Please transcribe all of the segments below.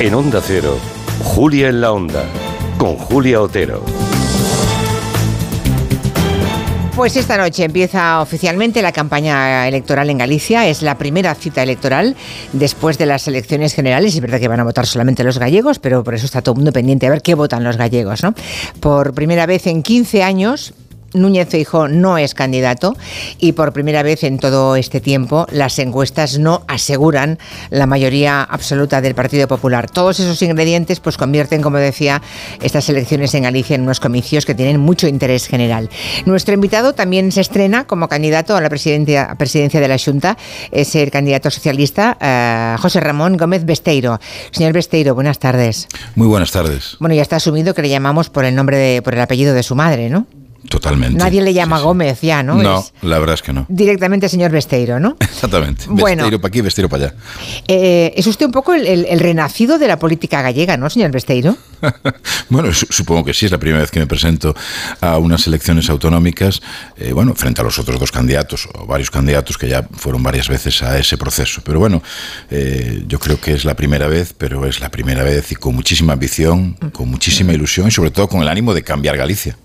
En Onda Cero, Julia en la Onda, con Julia Otero. Pues esta noche empieza oficialmente la campaña electoral en Galicia. Es la primera cita electoral después de las elecciones generales. Es verdad que van a votar solamente los gallegos, pero por eso está todo el mundo pendiente a ver qué votan los gallegos. ¿no? Por primera vez en 15 años, Núñez Feijóo no es candidato y por primera vez en todo este tiempo las encuestas no aseguran la mayoría absoluta del Partido Popular. Todos esos ingredientes pues convierten, como decía, estas elecciones en Galicia en unos comicios que tienen mucho interés general. Nuestro invitado también se estrena como candidato a la presidencia, presidencia de la Junta, es el candidato socialista eh, José Ramón Gómez Besteiro. Señor Besteiro, buenas tardes. Muy buenas tardes. Bueno, ya está asumido que le llamamos por el nombre de, por el apellido de su madre, ¿no? Totalmente. Nadie le llama Gómez ya, ¿no? No, la verdad es que no. Directamente señor Besteiro, ¿no? Exactamente. Bueno. Besteiro para aquí, Besteiro para allá. Eh, es usted un poco el, el- el renacido de la política gallega, ¿no, señor Besteiro? bueno, su- supongo que sí, es la primera vez que me presento a unas elecciones autonómicas, eh, bueno, frente a los otros dos candidatos, o varios candidatos que ya fueron varias veces a ese proceso. Pero bueno, eh, yo creo que es la primera vez, pero es la primera vez y con muchísima ambición, con muchísima ilusión y sobre todo con el ánimo de cambiar Galicia.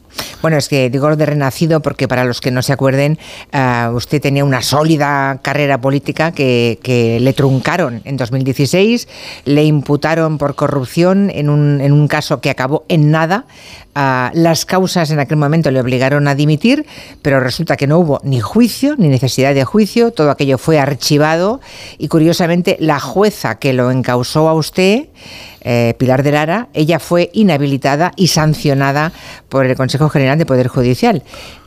Bueno, es que digo de renacido porque para los que no se acuerden, ah, usted tenía una sólida carrera política que, le truncaron en 2016, le imputaron por corrupción en un, caso que acabó en nada. Ah, las causas en aquel momento le obligaron a dimitir, pero resulta que no hubo ni juicio, ni necesidad de juicio, todo aquello fue archivado y curiosamente la jueza que lo encausó a usted eh, Pilar de Lara, ella fue inhabilitada y sancionada por el Consejo General de Poder Judicial.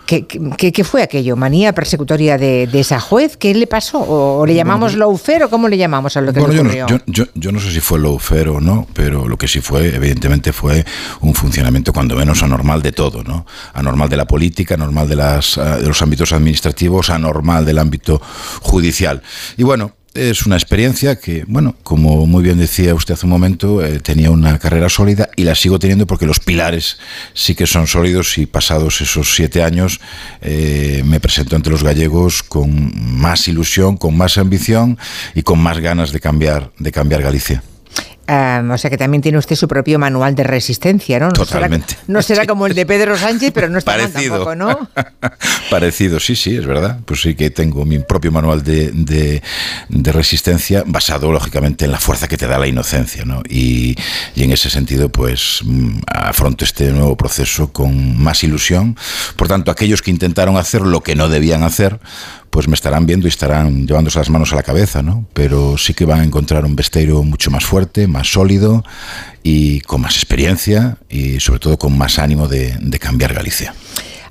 ¿Qué, qué- qué fue aquello? ¿Manía persecutoria de, de esa juez? ¿Qué le pasó? ¿O, o le llamamos lawfare o cómo le llamamos a lo que Bueno, le yo no, ocurrió? yo, yo- yo no sé si fue lawfare o no, pero lo que sí fue, evidentemente, fue un funcionamiento cuando menos anormal de todo, ¿no? Anormal de la política, anormal de, las, ah, de los ámbitos administrativos, anormal del ámbito judicial. Y bueno, es una experiencia que, bueno, como muy bien decía usted hace un momento, eh, tenía una carrera sólida y la sigo teniendo porque los pilares sí que son sólidos y pasados esos siete años eh, me presento ante los gallegos con más ilusión, con más ambición y con más ganas de cambiar, de cambiar Galicia. Ah, o sea que también tiene usted su propio manual de resistencia, ¿no? No Totalmente. Será, no será como el de Pedro Sánchez, pero no está mal Parecido. tampoco, ¿no? Parecido, sí, sí, es verdad. Pues sí que tengo mi propio manual de, de- de resistencia basado, lógicamente, en la fuerza que te da la inocencia, ¿no? Y, y en ese sentido, pues mm, afronto este nuevo proceso con más ilusión. Por tanto, aquellos que intentaron hacer lo que no debían hacer, pues me estarán viendo y estarán llevándose las manos a la cabeza, ¿no? Pero sí que van a encontrar un Besteiro mucho más fuerte, más sólido y con más experiencia y sobre todo con más ánimo de, cambiar Galicia.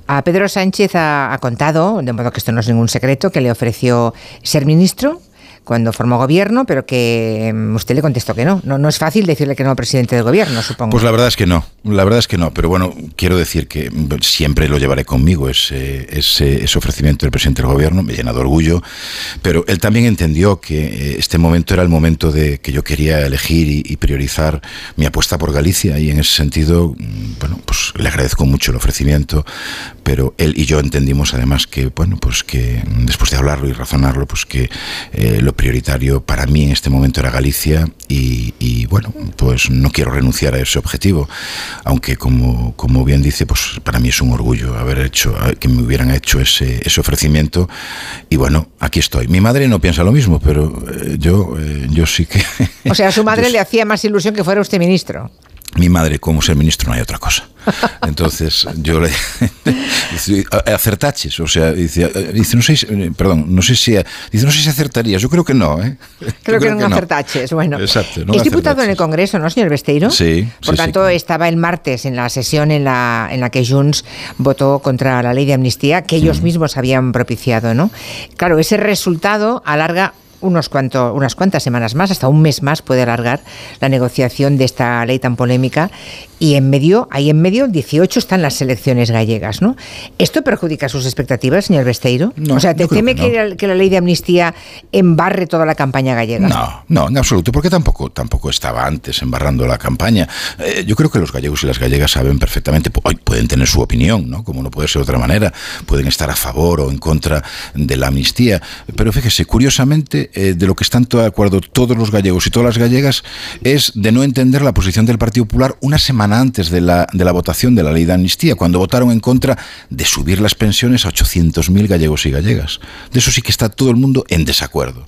A Pedro Sánchez ha contado, de modo que esto no es ningún secreto, que le ofreció ser ministro cuando formó gobierno, pero que mm, usted le contestó que no. no. No es fácil decirle que no al presidente del gobierno, supongo. Pues la verdad es que no, la verdad es que no, pero bueno, quiero decir que mm, siempre lo llevaré conmigo, ese, ese, ese ofrecimiento del presidente del gobierno, me llena de orgullo, pero él también entendió que eh, este momento era el momento de que yo quería elegir y, y priorizar mi apuesta por Galicia y en ese sentido, mm, bueno, pues le agradezco mucho el ofrecimiento, pero él y yo entendimos además que, bueno, pues que después de hablarlo y razonarlo, pues que eh, lo prioritario para mí en este momento era Galicia y, y, bueno, pues no quiero renunciar a ese objetivo, aunque como, como bien dice, pues para mí es un orgullo haber hecho, que me hubieran hecho ese, ese ofrecimiento y bueno, aquí estoy. Mi madre no piensa lo mismo, pero eh, yo, eh, yo sí que... o sea, a su madre yo le hacía más ilusión que fuera usted ministro. Mi madre, como ser ministro, no hay otra cosa. Entonces, yo le dice, acertaches, o sea, dice, dice, no sé, si- eh, perdón, no sé si, dice, no sé si acertarías, yo creo que no, ¿eh? Creo, que no no. acertaches. Bueno, Exacto, no es diputado en el. Congreso, ¿no, señor Besteiro? Sí, Por sí, sí, tanto, claro. estaba el martes en la sesión en la, en la que Junts votó contra la ley de amnistía que ellos mismos habían propiciado, ¿no? Claro, ese resultado alarga unos cuanto, unas cuantas semanas más, hasta un mes más puede alargar la negociación de esta ley tan polémica y en medio, ahí en medio, el 18 están las elecciones gallegas, ¿no? ¿Esto perjudica sus expectativas, señor Besteiro? No, o sea, ¿te teme que la, que la ley de amnistía embarre toda la campaña gallega? No, no, en absoluto, porque tampoco, tampoco estaba antes embarrando la campaña. Eh, yo creo que los gallegos y las gallegas saben perfectamente, ay, pueden tener su opinión, ¿no? Como no puede ser de otra manera, pueden estar a favor o en contra de la amnistía, pero fíjese, curiosamente eh, de lo que están de acuerdo todos los gallegos y todas las gallegas es de no entender la posición del Partido Popular una semana antes de la, de la votación de la ley de amnistía, cuando votaron en contra de subir las pensiones a 800.000 gallegos y gallegas. De eso sí que está todo el mundo en desacuerdo.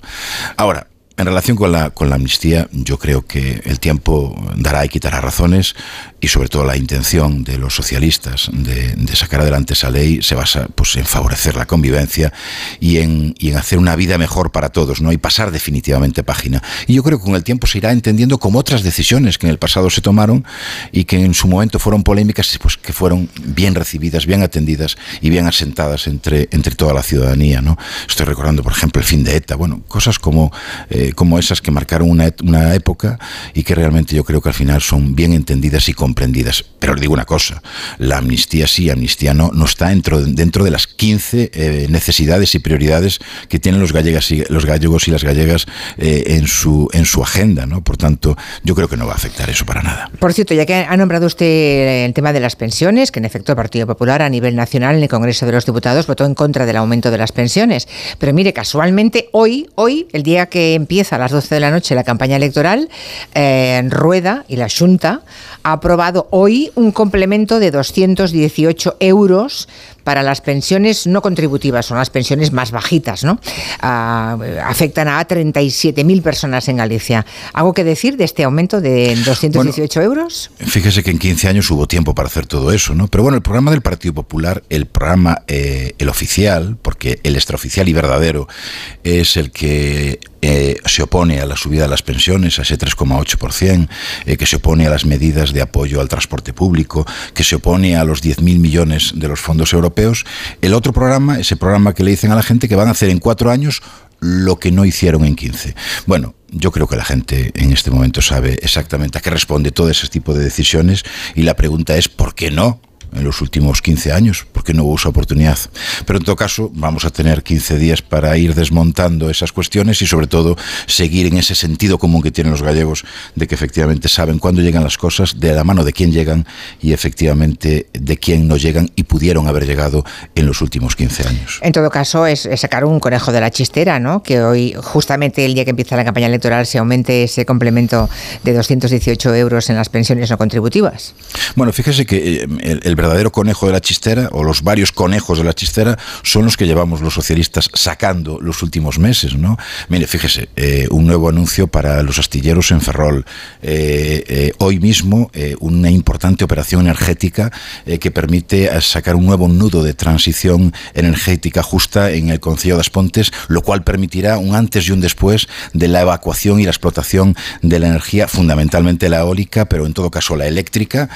Ahora, en relación con la, con la amnistía, yo creo que el tiempo dará y quitará razones y sobre todo la intención de los socialistas de, sacar adelante esa ley se basa pues, en favorecer la convivencia y en, y en, hacer una vida mejor para todos ¿no? y pasar definitivamente página. Y yo creo que con el tiempo se irá entendiendo como otras decisiones que en el pasado se tomaron y que en su momento fueron polémicas, pues que fueron bien recibidas, bien atendidas y bien asentadas entre, entre toda la ciudadanía. ¿no? Estoy recordando, por ejemplo, el fin de ETA, bueno, cosas como... Eh, como esas que marcaron una, una, época y que realmente yo creo que al final son bien entendidas y comprendidas. Pero le digo una cosa, la amnistía sí, amnistía no, no está dentro, dentro de las 15 eh, necesidades y prioridades que tienen los, gallegos y las gallegas eh, en, su, en su agenda. ¿no? Por tanto, yo creo que no va a afectar eso para nada. Por cierto, ya que ha nombrado usted el tema de las pensiones, que en efecto el Partido Popular a nivel nacional en el Congreso de los Diputados votó en contra del aumento de las pensiones. Pero mire, casualmente hoy, hoy, el día que empieza a las 12 de la noche la campaña electoral, en eh, Rueda y la Junta ha aprobado hoy un complemento de 218 euros para las pensiones no contributivas, son las pensiones más bajitas, ¿no? Ah, afectan a 37.000 personas en Galicia. ¿Algo que decir de este aumento de 218 euros? Fíjese que en 15 años hubo tiempo para hacer todo eso, ¿no? Pero bueno, el programa del Partido Popular, el programa, eh, el oficial, porque el extraoficial y verdadero es el que eh, se opone a la subida de las pensiones, a ese 3,8%, eh, que se opone a las medidas de apoyo al transporte público, que se opone a los 10.000 millones de los fondos europeos. El otro programa, ese programa que le dicen a la gente que van a hacer en cuatro años lo que no hicieron en 15. Bueno, yo creo que la gente en este momento sabe exactamente a qué responde todo ese tipo de decisiones y la pregunta es ¿por qué no? En los últimos 15 años, porque no hubo esa oportunidad. Pero en todo caso, vamos a tener 15 días para ir desmontando esas cuestiones y sobre todo seguir en ese sentido común que tienen los gallegos de que efectivamente saben cuándo llegan las cosas, de la mano de quién llegan y efectivamente de quién no llegan y pudieron haber llegado en los últimos 15 años. En todo caso, es, sacar un conejo de la chistera, ¿no? Que hoy, justamente el día que empieza la campaña electoral, se aumente ese complemento de 218 euros en las pensiones no contributivas. Bueno, fíjese que eh, el verdadero conejo de la chistera, o los varios conejos de la chistera, son los que llevamos los socialistas sacando los últimos meses. ¿no? Mire, fíjese, eh, un nuevo anuncio para los astilleros en Ferrol. Eh, eh, hoy mismo una importante operación energética que permite sacar un nuevo nudo de transición energética justa en el Concilio de Aspontes, lo cual permitirá un antes y un después de la evacuación y la explotación de la energía, fundamentalmente la eólica, pero en todo caso la eléctrica,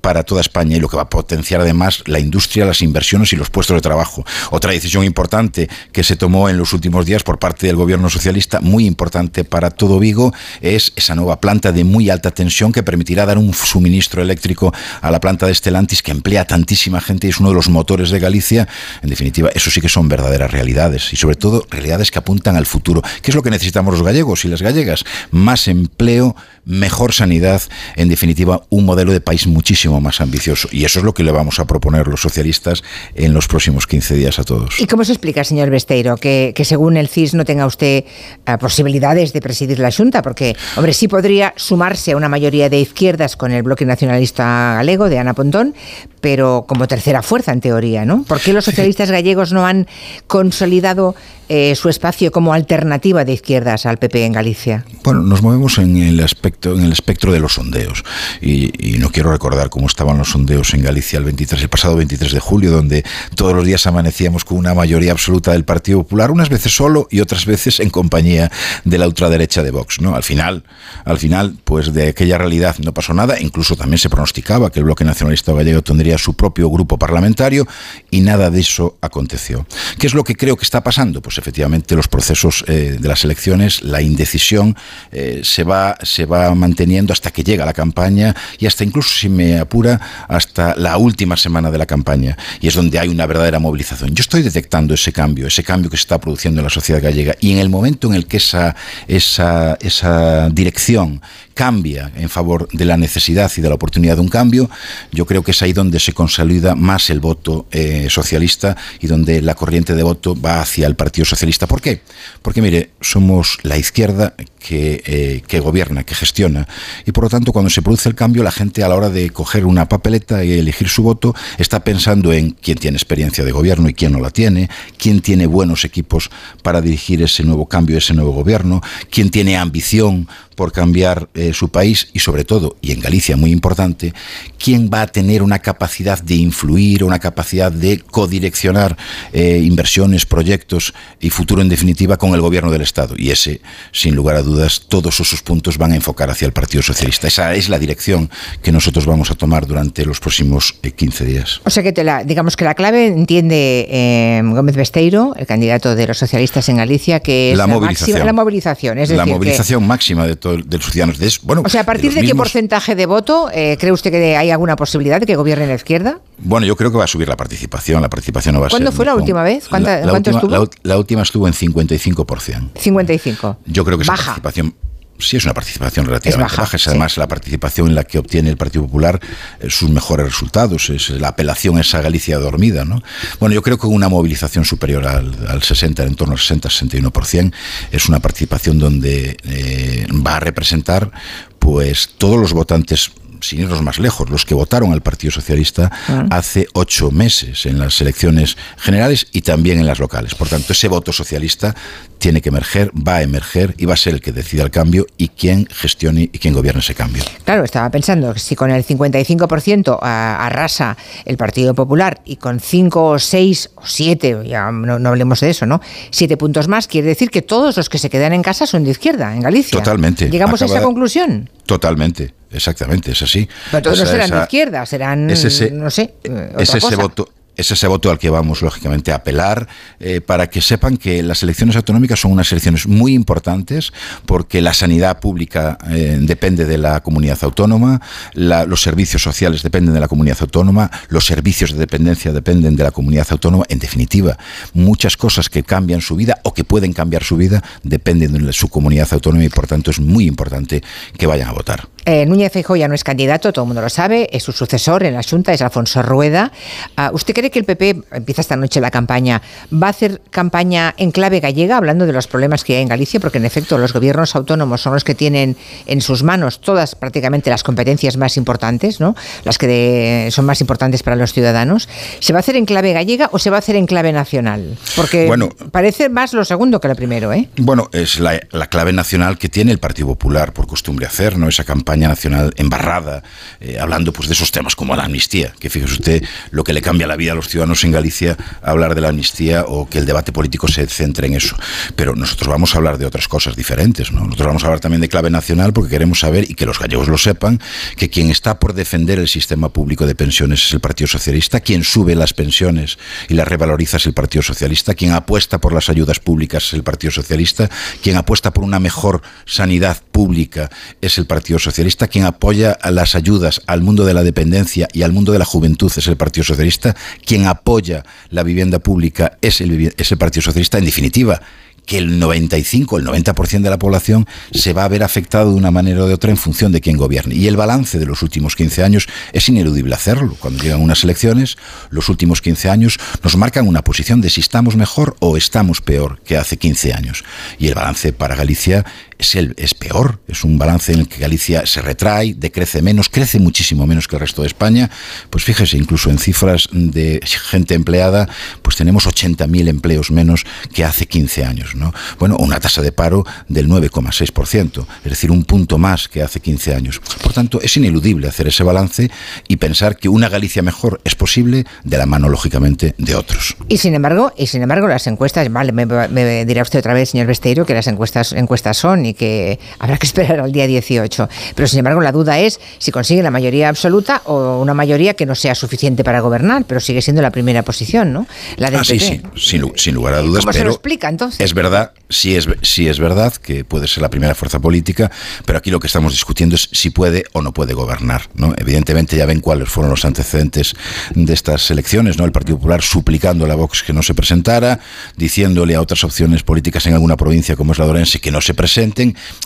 para toda España lo que va a potenciar además la industria, las inversiones y los puestos de trabajo. Otra decisión importante que se tomó en los últimos días por parte del gobierno socialista, muy importante para todo Vigo, es esa nueva planta de muy alta tensión que permitirá dar un suministro eléctrico a la planta de Stellantis que emplea tantísima gente y es uno de los motores de Galicia. En definitiva, eso sí que son verdaderas realidades y sobre todo realidades que apuntan al futuro. ¿Qué es lo que necesitamos los gallegos y las gallegas? Más empleo, mejor sanidad, en definitiva, un modelo de país muchísimo más ambicioso. Y eso es lo que le vamos a proponer los socialistas en los próximos 15 días a todos. ¿Y cómo se explica, señor Besteiro, que, según el CIS no tenga usted eh, posibilidades de presidir la Junta? Porque, hombre, sí podría sumarse a una mayoría de izquierdas con el bloque nacionalista galego de Ana Pontón, pero como tercera fuerza en teoría, ¿no? ¿Por qué los socialistas gallegos no han consolidado eh, su espacio como alternativa de izquierdas al PP en Galicia? Bueno, nos movemos en el aspecto, en el espectro de los sondeos y, no quiero recordar cómo estaban los sondeos en Galicia el 23, el pasado 23 de julio, donde todos los días amanecíamos con una mayoría absoluta del Partido Popular, unas veces solo y otras veces en compañía de la ultraderecha de Vox, ¿no? Al final, al final, pues de aquella realidad no pasó nada, incluso también se pronosticaba que el bloque nacionalista gallego tendría su propio grupo parlamentario y nada de eso aconteció. ¿Qué es lo que creo que está pasando? Pues efectivamente los procesos eh, de las elecciones, la indecisión eh, se, va, se va manteniendo hasta que llega la campaña y hasta incluso, si me apura, hasta hasta la última semana de la campaña y es donde hay una verdadera movilización. Yo estoy detectando ese cambio, ese cambio que se está produciendo en la sociedad gallega y en el momento en el que esa, esa, esa dirección cambia en favor de la necesidad y de la oportunidad de un cambio, yo creo que es ahí donde se consolida más el voto eh, socialista y donde la corriente de voto va hacia el Partido Socialista. ¿Por qué? Porque, mire, somos la izquierda que, eh, que gobierna, que gestiona, y por lo tanto, cuando se produce el cambio, la gente a la hora de coger una papeleta y elegir su voto está pensando en quién tiene experiencia de gobierno y quién no la tiene, quién tiene buenos equipos para dirigir ese nuevo cambio, ese nuevo gobierno, quién tiene ambición por cambiar eh, su país y sobre todo, y en Galicia muy importante, quién va a tener una capacidad de influir, una capacidad de codireccionar eh, inversiones, proyectos y futuro en definitiva con el gobierno del Estado. Y ese, sin lugar a dudas, todos esos puntos van a enfocar hacia el Partido Socialista. Esa es la dirección que nosotros vamos a tomar durante los próximos 15 eh, días. O sea que te la, digamos que la clave entiende Gómez Besteiro, el candidato de los socialistas en Galicia, que es la, movilización. Máxima, la movilización. Es la decir, movilización máxima de de los ciudadanos. De, bueno, o sea, ¿a partir de, de qué porcentaje de voto eh, cree usted que hay alguna posibilidad de que gobierne la izquierda? Bueno, yo creo que va a subir la participación. La participación no va a ¿Cuándo ser fue la última vez? ¿Cuánta, la, la ¿Cuánto última, estuvo? La, la, última estuvo en 55%. 55. Yo creo que esa Baja. participación sí es una participación relativamente Es baja, baja. Es sí. además la participación en la que obtiene el Partido Popular eh, sus mejores resultados. Es la apelación a esa Galicia dormida. ¿no? Bueno, yo creo que una movilización superior al, al 60, en torno al 60-61%, es una participación donde eh, va a representar pues todos los votantes sin irnos más lejos, los que votaron al Partido Socialista Ah. hace ocho meses en las elecciones generales y también en las locales. Por tanto, ese voto socialista tiene que emerger, va a emerger y va a ser el que decida el cambio y quién gestione y quién gobierne ese cambio. Claro, estaba pensando que si con el 55% a- arrasa el Partido Popular y con 5 o 6 o 7, ya no, no hablemos de eso, ¿no? 7 puntos más, quiere decir que todos los que se quedan en casa son de izquierda, en Galicia. Totalmente. ¿Llegamos a esa conclusión? Totalmente, exactamente, es así. Pero todos no Esa- serán de izquierda, serán, es ese- no sé, eh, otra es ese cosa. voto es ese voto al que vamos, lógicamente, a apelar eh, para que sepan que las elecciones autonómicas son unas elecciones muy importantes porque la sanidad pública eh, depende de la comunidad autónoma, la- los servicios sociales dependen de la comunidad autónoma, los servicios de dependencia dependen de la comunidad autónoma. En definitiva, muchas cosas que cambian su vida o que pueden cambiar su vida dependen de su comunidad autónoma y, por tanto, es muy importante que vayan a votar. Eh, Núñez Feijóo ya no es candidato, todo el mundo lo sabe, es su sucesor en la Junta, es Alfonso Rueda. Ah, ¿Usted cree que el PP, empieza esta noche la campaña, va a hacer campaña en clave gallega, hablando de los problemas que hay en Galicia? Porque en efecto los gobiernos autónomos son los que tienen en sus manos todas prácticamente las competencias más importantes, ¿no? las que de- son más importantes para los ciudadanos. ¿Se va a hacer en clave gallega o se va a hacer en clave nacional? Porque Bueno. parece más lo segundo que lo primero, ¿eh? Bueno, es la, la clave nacional que tiene el Partido Popular por costumbre hacer, ¿no? Esa campaña nacional embarrada, eh, hablando pues de esos temas como la amnistía, que fíjese usted lo que le cambia la vida a los ciudadanos en Galicia hablar de la amnistía o que el debate político se centre en eso. Pero nosotros vamos a hablar de otras cosas diferentes, ¿no? Nosotros vamos a hablar también de clave nacional porque queremos saber y que los gallegos lo sepan que quien está por defender el sistema público de pensiones es el Partido Socialista, quien sube las pensiones y las revaloriza es el Partido Socialista, quien apuesta por las ayudas públicas es el Partido Socialista, quien apuesta por una mejor sanidad pública es el Partido Socialista, quien apoya las ayudas al mundo de la dependencia y al mundo de la juventud es el Partido Socialista, quien apoya la vivienda pública es el, es el Partido Socialista, en definitiva que el 95, el 90% de la población se va a ver afectado de una manera o de otra en función de quién gobierne. Y el balance de los últimos 15 años es ineludible hacerlo. Cuando llegan unas elecciones, los últimos 15 años nos marcan una posición de si estamos mejor o estamos peor que hace 15 años. Y el balance para Galicia es, el, es peor. Es un balance en el que Galicia se retrae, decrece menos, crece muchísimo menos que el resto de España. Pues fíjese, incluso en cifras de gente empleada, pues tenemos 80.000 empleos menos que hace 15 años. ¿no? Bueno, una tasa de paro del 9,6%, es decir, un punto más que hace 15 años. Por tanto, es ineludible hacer ese balance y pensar que una Galicia mejor es posible de la mano, lógicamente, de otros. Y sin embargo, y sin embargo, las encuestas, vale, me, me dirá usted otra vez, señor Besteiro, que las encuestas, encuestas son y que habrá que esperar al día 18. Pero sin embargo, la duda es si consigue la mayoría absoluta o una mayoría que no sea suficiente para gobernar, pero sigue siendo la primera posición, ¿no? La del Ah, sí, sí, sin, lu- sin lugar a dudas. ¿Cómo se pero lo explica entonces? Es verdad sí es, sí es verdad que puede ser la primera fuerza política, pero aquí lo que estamos discutiendo es si puede o no puede gobernar. ¿no? Evidentemente ya ven cuáles fueron los antecedentes de estas elecciones, ¿no? El Partido Popular suplicando a la Vox que no se presentara, diciéndole a otras opciones políticas en alguna provincia como es la Dorense que no se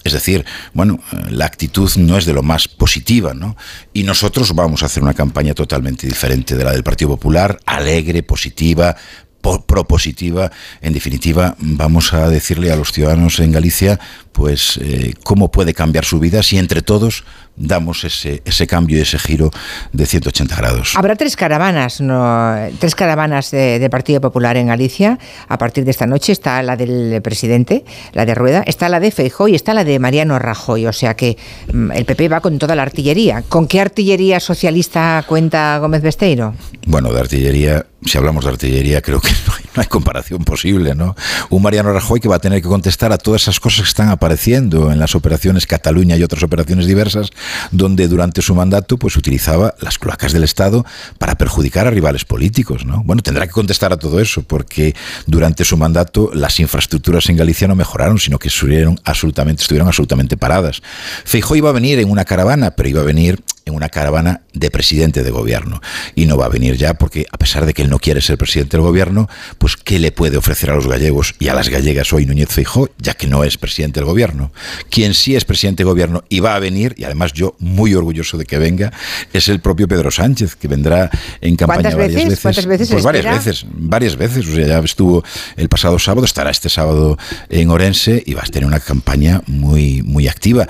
Es decir, bueno, la actitud no es de lo más positiva, ¿no? Y nosotros vamos a hacer una campaña totalmente diferente de la del Partido Popular, alegre, positiva, propositiva. En definitiva, vamos a decirle a los ciudadanos en Galicia, pues, eh, cómo puede cambiar su vida si entre todos damos ese, ese cambio y ese giro de 180 grados. Habrá tres caravanas, ¿no? tres caravanas de, Partido Popular en Galicia. A partir de esta noche está la del presidente, la de Rueda, está la de Feijó y está la de Mariano Rajoy. O sea que mm, el PP va con toda la artillería. ¿Con qué artillería socialista cuenta Gómez Besteiro? Bueno, de artillería, si hablamos de artillería, creo que no hay, no hay comparación posible, ¿no? Un Mariano Rajoy que va a tener que contestar a todas esas cosas que están apareciendo en las operaciones Cataluña y otras operaciones diversas donde durante su mandato pues utilizaba las cloacas del Estado para perjudicar a rivales políticos, ¿no? Bueno, tendrá que contestar a todo eso porque durante su mandato las infraestructuras en Galicia no mejoraron, sino que estuvieron absolutamente, estuvieron absolutamente paradas. Feijó iba a venir en una caravana, pero iba a venir en una caravana de presidente de gobierno. Y no va a venir ya porque, a pesar de que él no quiere ser presidente del gobierno, pues ¿qué le puede ofrecer a los gallegos y a las gallegas hoy Núñez Feijó, ya que no es presidente del gobierno? Quien sí es presidente del gobierno y va a venir, y además yo muy orgulloso de que venga, es el propio Pedro Sánchez, que vendrá en campaña varias veces. ¿Cuántas veces? Pues varias veces, varias veces. O sea, ya estuvo el pasado sábado, estará este sábado en Orense y va a tener una campaña muy, muy activa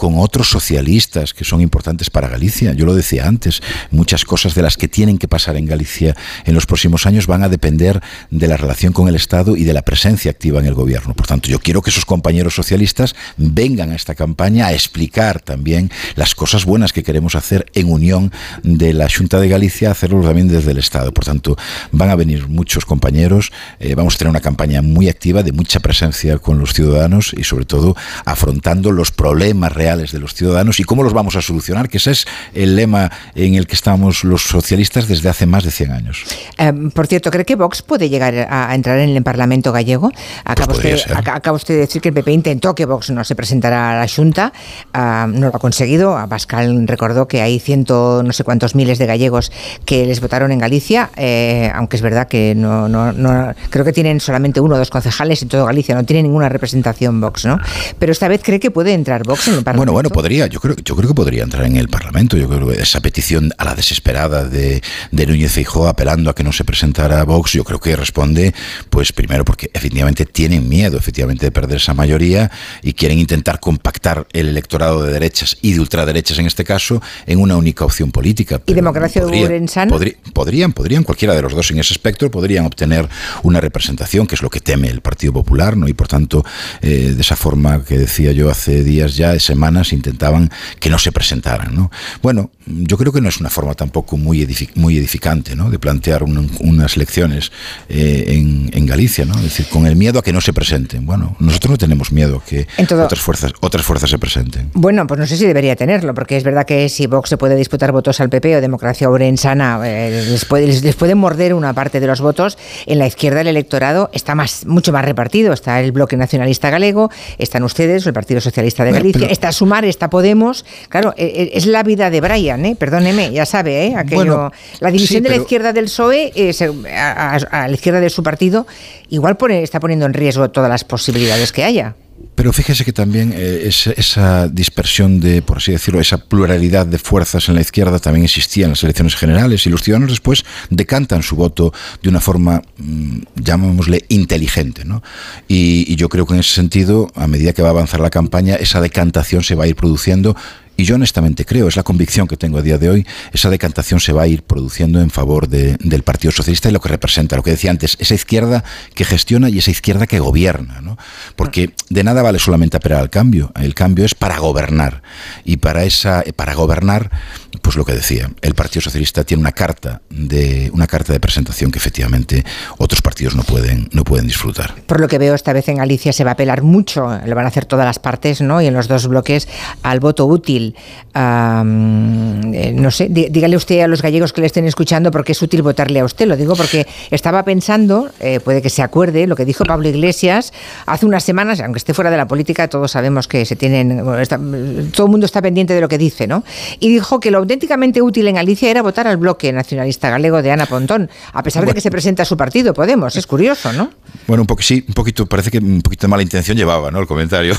con otros socialistas que son importantes para Galicia. Yo lo decía antes, muchas cosas de las que tienen que pasar en Galicia en los próximos años van a depender de la relación con el Estado y de la presencia activa en el gobierno. Por tanto, yo quiero que esos compañeros socialistas vengan a esta campaña a explicar también las cosas buenas que queremos hacer en unión de la Junta de Galicia, hacerlo también desde el Estado. Por tanto, van a venir muchos compañeros, eh, vamos a tener una campaña muy activa de mucha presencia con los ciudadanos y sobre todo afrontando los problemas reales de los ciudadanos y cómo los vamos a solucionar, que ese es el lema en el que estamos los socialistas desde hace más de 100 años. Em, por cierto, ¿cree que Vox puede llegar a, entrar en el Parlamento gallego? Acaba, pues usted, acaba, usted, de decir que el PP intentó que Vox no se presentara a la Junta, no lo ha conseguido. Pascal recordó que hay ciento no sé cuántos miles de gallegos que les votaron en Galicia, eh, aunque es verdad que no, no, no, creo que tienen solamente uno o dos concejales en todo Galicia, no tiene ninguna representación Vox, ¿no? Pero esta vez cree que puede entrar Vox en el Parlamento. Bueno, bueno, podría, yo creo, yo creo que podría entrar en el Parlamento. Yo creo que esa petición a la desesperada de, de Núñez Feijóo apelando a que no se presentara Vox, yo creo que responde, pues primero porque efectivamente tienen miedo, efectivamente, de perder esa mayoría y quieren intentar compactar el electorado de derechas y de ultraderechas en este caso en una única opción política. ¿Y democracia podría, podrían, podrían, cualquiera de los dos en ese espectro, podrían obtener una representación, que es lo que teme el Partido Popular, ¿no? Y por tanto, eh, de esa forma que decía yo hace días ya, intentaban que no se presentaran. ¿no? Bueno, yo creo que no es una forma tampoco muy, muy edificante ¿no? de plantear unas elecciones eh, en, en, Galicia, ¿no? es decir, con el miedo a que no se presenten. Bueno, nosotros no tenemos miedo a que otras, fuerzas, otras fuerzas se presenten. Bueno, pues no sé si debería tenerlo, porque es verdad que si Vox se puede disputar votos al PP o Democracia Orensana, eh, les, puede, les, morder una parte de los votos. En la izquierda el electorado está más, mucho más repartido. Está el Bloque Nacionalista Galego, están ustedes, el Partido Socialista de Galicia, está Sumar, está Podemos. Claro, e, e, es la vida de Brian, ¿eh? perdóneme, ya sabe, ¿eh? Aquello, la división de la izquierda del PSOE eh, a, la izquierda de su partido igual pone, está poniendo en riesgo todas las posibilidades que haya. Pero fíjese que también eh, esa, dispersión de, por así decirlo, esa pluralidad de fuerzas en la izquierda también existía en las elecciones generales y los ciudadanos después decantan su voto de una forma, mm, llamémosle, inteligente. ¿no? Y, y yo creo que en ese sentido, a medida que va a avanzar la campaña, esa decantación se va a ir produciendo y yo honestamente creo, es la convicción que tengo a día de hoy, esa decantación se va a ir produciendo en favor del Partido Socialista y lo que representa, lo que decía antes, esa izquierda que gestiona y esa izquierda que gobierna. ¿no? Porque de nada vale solamente apelar al cambio, el cambio es para gobernar. Y para, esa, para gobernar, pues lo que decía, el Partido Socialista tiene una carta de, una carta de presentación que efectivamente otros partidos no pueden, no pueden disfrutar. Por lo que veo, esta vez en Galicia se va a apelar mucho, lo van a hacer todas las partes ¿no? y en los dos bloques al voto útil útil, eh, no sé, dígale usted a los gallegos que le estén escuchando porque es útil votarle a usted. Lo digo porque estaba pensando, eh, puede que se acuerde, lo que dijo Pablo Iglesias hace unas semanas, aunque esté fuera de la política, todos sabemos que se tienen, todo el mundo está pendiente de lo que dice, ¿no? Y dijo que lo auténticamente útil en Galicia era votar al bloque nacionalista galego de Ana Pontón, a pesar de que se presenta a su partido, Podemos. Es curioso, ¿no? Bueno, un poco sí, un poquito, parece que un poquito de mala intención llevaba, ¿no? El comentario.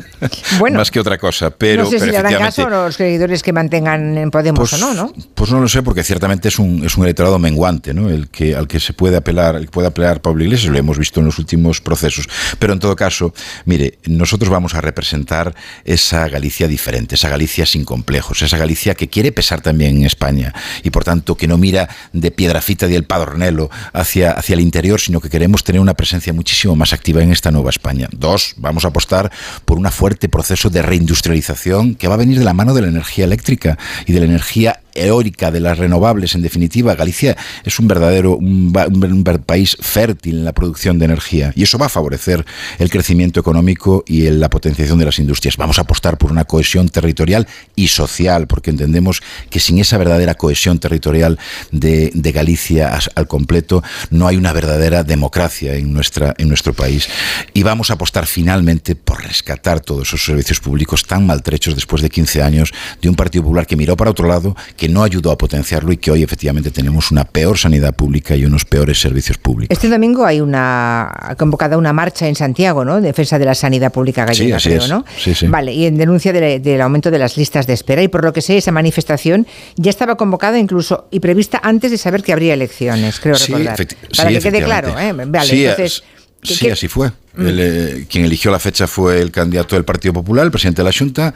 Bueno, más que otra cosa. Pero, no sé si le harán caso los seguidores que mantengan en Podemos pues, o no, ¿no? Pues no lo sé, porque ciertamente es un, es un electorado menguante, ¿no? El que, al que se puede apelar, el que puede apelar Pablo Iglesias, lo hemos visto en los últimos procesos. Pero en todo caso, mire, nosotros vamos a representar esa Galicia diferente, esa Galicia sin complejos, esa Galicia que quiere pesar también en España y por tanto que no mira de Piedrafita y el Padornelo hacia, hacia el interior, sino que queremos tener una presencia muchísimo más activa en esta nueva España. Dos, vamos a apostar por una fuerte proceso de reindustrialización que va a venir de la mano de la energía eléctrica y de la energía eólica, de las renovables, en definitiva. Galicia es un verdadero un, país fértil en la producción de energía y eso va a favorecer el crecimiento económico y la potenciación de las industrias. Vamos a apostar por una cohesión territorial y social, porque entendemos que sin esa verdadera cohesión territorial de, Galicia al completo no hay una verdadera democracia en, nuestra, en nuestro país. Y vamos a apostar finalmente por rescatar todos esos servicios públicos tan maltrechos después de 15 años de un Partido Popular que miró para otro lado, que no ayudó a potenciarlo y que hoy efectivamente tenemos una peor sanidad pública y unos peores servicios públicos. Este domingo hay una convocada una marcha en Santiago, ¿no? Defensa de la sanidad pública gallega, sí, creo, ¿no? Sí, sí. Vale, y en denuncia del aumento de las listas de espera. Y por lo que sé, esa manifestación ya estaba convocada incluso y prevista antes de saber que habría elecciones, creo recordar. Para que quede claro, ¿eh? Vale, entonces... Sí, así fue. Mm. Eh, quien eligió la fecha fue el candidato del Partido Popular, el presidente de la Junta,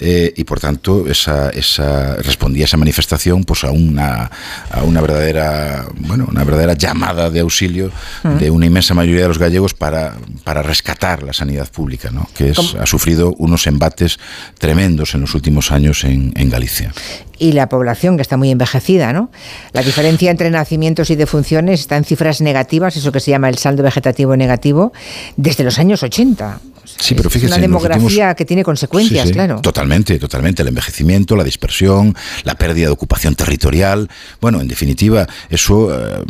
eh, y por tanto esa, esa, respondía esa manifestación pues a una, a una verdadera bueno una verdadera llamada de auxilio de una inmensa mayoría de los gallegos para, para rescatar la sanidad pública ¿no? que es, ha sufrido unos embates tremendos en los últimos años en, en Galicia y la población que está muy envejecida, ¿no? La diferencia entre nacimientos y defunciones está en cifras negativas, eso que se llama el saldo vegetativo negativo, desde los años 80. Sí, pero fíjese, es una demografía que tiene consecuencias, claro. Totalmente, totalmente. El envejecimiento, la dispersión, la pérdida de ocupación territorial. Bueno, en definitiva, eso eh,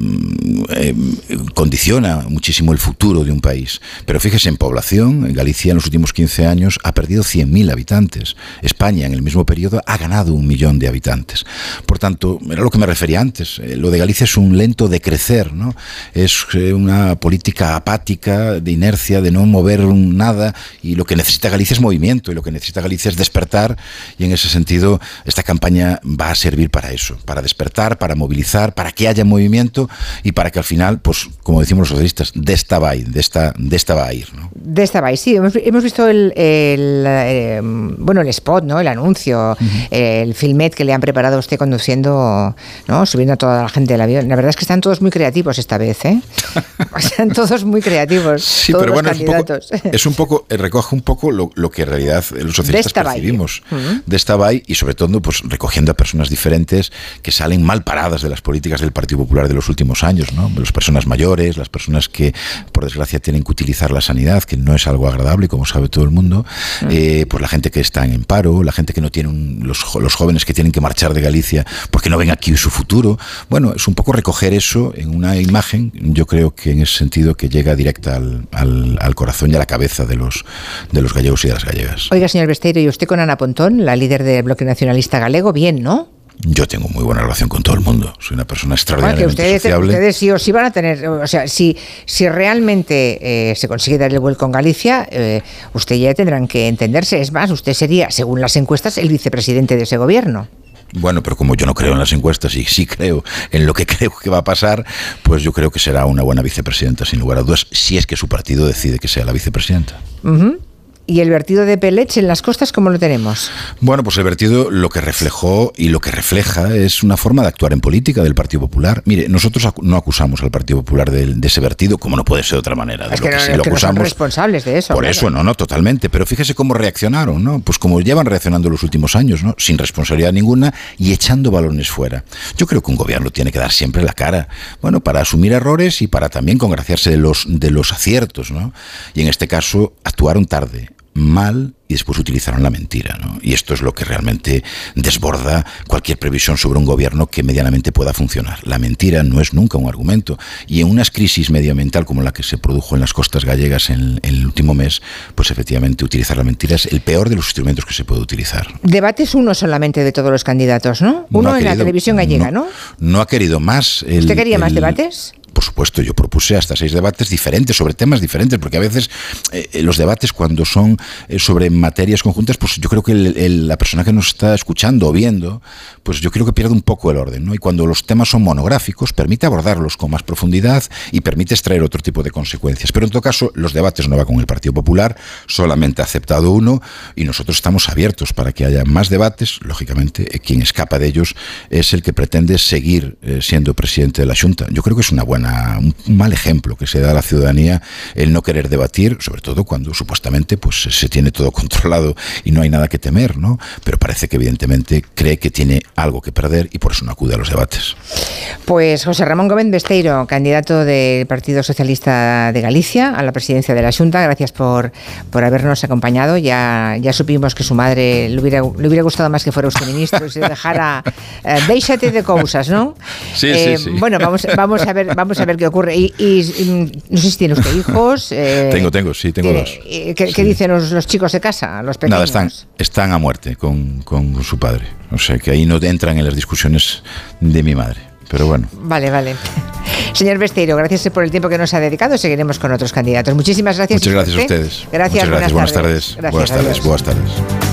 eh, condiciona muchísimo el futuro de un país. Pero fíjese, en población, en Galicia en los últimos 15 años ha perdido 100.000 habitantes. España en el mismo periodo ha ganado un millón de habitantes. Por tanto, era lo que me refería antes. Eh, lo de Galicia es un lento de crecer, ¿no? Es una política apática, de inercia, de no mover nada y lo que necesita Galicia es movimiento y lo que necesita Galicia es despertar y en ese sentido esta campaña va a servir para eso, para despertar, para movilizar, para que haya movimiento y para que al final, pues como decimos los socialistas, de esta va a ir, de esta, de esta va a ir. ¿no? De esta va a ir, sí, hemos, visto el, eh, bueno, el spot, ¿no? el anuncio, el filmet que le han preparado a usted conduciendo, ¿no? subiendo a toda la gente del avión. La verdad es que están todos muy creativos esta vez, ¿eh? están todos muy creativos. Sí, todos pero los bueno, candidatos. es un poco eh, recoge un poco lo, que en realidad los socialistas percibimos de esta BAI y sobre todo pues recogiendo a personas diferentes que salen mal paradas de las políticas del Partido Popular de los últimos años, ¿no? Las personas mayores, las personas que por desgracia tienen que utilizar la sanidad, que no es algo agradable, como sabe todo el mundo, eh, pues la gente que está en paro, la gente que no tiene los, los jóvenes que tienen que marchar de Galicia porque no ven aquí su futuro. Bueno, es un poco recoger eso en una imagen, yo creo que en ese sentido que llega directa al, al, al corazón y a la cabeza de los, de los gallegos y de las gallegas. Oiga, señor Besteiro, ¿y usted con Ana Pontón, la líder del bloque nacionalista galego? Bien, ¿no? Yo tengo muy buena relación con todo el mundo. Soy una persona que ustedes. Ustedes sí o sí van a tener, o sea, si, si realmente eh, se consigue dar el vuelco en Galicia, eh, usted ya tendrán que entenderse. Es más, usted sería, según las encuestas, el vicepresidente de ese gobierno. Bueno, pero como yo no creo en las encuestas y sí creo en lo que creo que va a pasar, pues yo creo que será una buena vicepresidenta, sin lugar a dudas, si es que su partido decide que sea la vicepresidenta. ¿Y el vertido de Pelech en las costas cómo lo tenemos? Bueno, pues el vertido lo que reflejó y lo que refleja es una forma de actuar en política del Partido Popular. Mire, nosotros no acusamos al Partido Popular de, ese vertido, como no puede ser de otra manera. es que, no, son responsables de eso. Por eso, no, no, totalmente. Pero fíjese cómo reaccionaron, ¿no? Pues como llevan reaccionando los últimos años, ¿no? Sin responsabilidad ninguna y echando balones fuera. Yo creo que un gobierno tiene que dar siempre la cara, bueno, para asumir errores y para también congraciarse de los, de los aciertos, ¿no? Y en este caso actuaron tarde mal y después utilizaron la mentira. ¿no? Y esto es lo que realmente desborda cualquier previsión sobre un gobierno que medianamente pueda funcionar. La mentira no es nunca un argumento. Y en unas crisis medioambiental como la que se produjo en las costas gallegas en, el último mes, pues efectivamente utilizar la mentira es el peor de los instrumentos que se puede utilizar. Debate es uno solamente de todos los candidatos, ¿no? Uno en la televisión gallega, ¿no? No, ha querido más. ¿Usted quería más debates? Por supuesto, yo propuse hasta seis debates diferentes sobre temas diferentes, porque a veces eh, eh, los debates cuando son eh, sobre materias conjuntas, pues yo creo que la persona que nos está escuchando o viendo, pues yo creo que pierde un poco el orden, ¿no? Y cuando los temas son monográficos, permite abordarlos con más profundidad y permite extraer otro tipo de consecuencias. Pero en todo caso, los debates no va con el Partido Popular, solamente ha aceptado uno y nosotros estamos abiertos para que haya más debates. Lógicamente, quien escapa de ellos es el que pretende seguir siendo presidente de la Junta. Yo creo que es una buena un mal ejemplo que se da a la ciudadanía el no querer debatir, sobre todo cuando supuestamente pues se tiene todo controlado y no hay nada que temer, ¿no? Pero parece que evidentemente cree que tiene algo que perder y por eso no acude a los debates. Pues José Ramón Gómez Besteiro, candidato del Partido Socialista de Galicia a la presidencia de la Junta, gracias por, por habernos acompañado. Ya, ya supimos que su madre le hubiera, le hubiera gustado más que fuera usted ministro y se dejara eh, déjate de cosas, ¿no? Sí, sí, eh, sí. Bueno, vamos, vamos a ver, vamos a ver qué ocurre. Y, no sé si tiene usted hijos. Eh, tengo, tengo, sí, tengo dos. ¿Qué, dicen los, chicos de casa, los pequeños? Nada, están, están a muerte con, con su padre. O sea, que ahí no entran en las discusiones de mi madre. Pero bueno. Vale, vale. Señor Besteiro, gracias por el tiempo que nos ha dedicado. Seguiremos con otros candidatos. Muchísimas gracias. Muchas gracias a ustedes. Gracias, Muchas gracias. Buenas tardes. Buenas tardes. buenas tardes.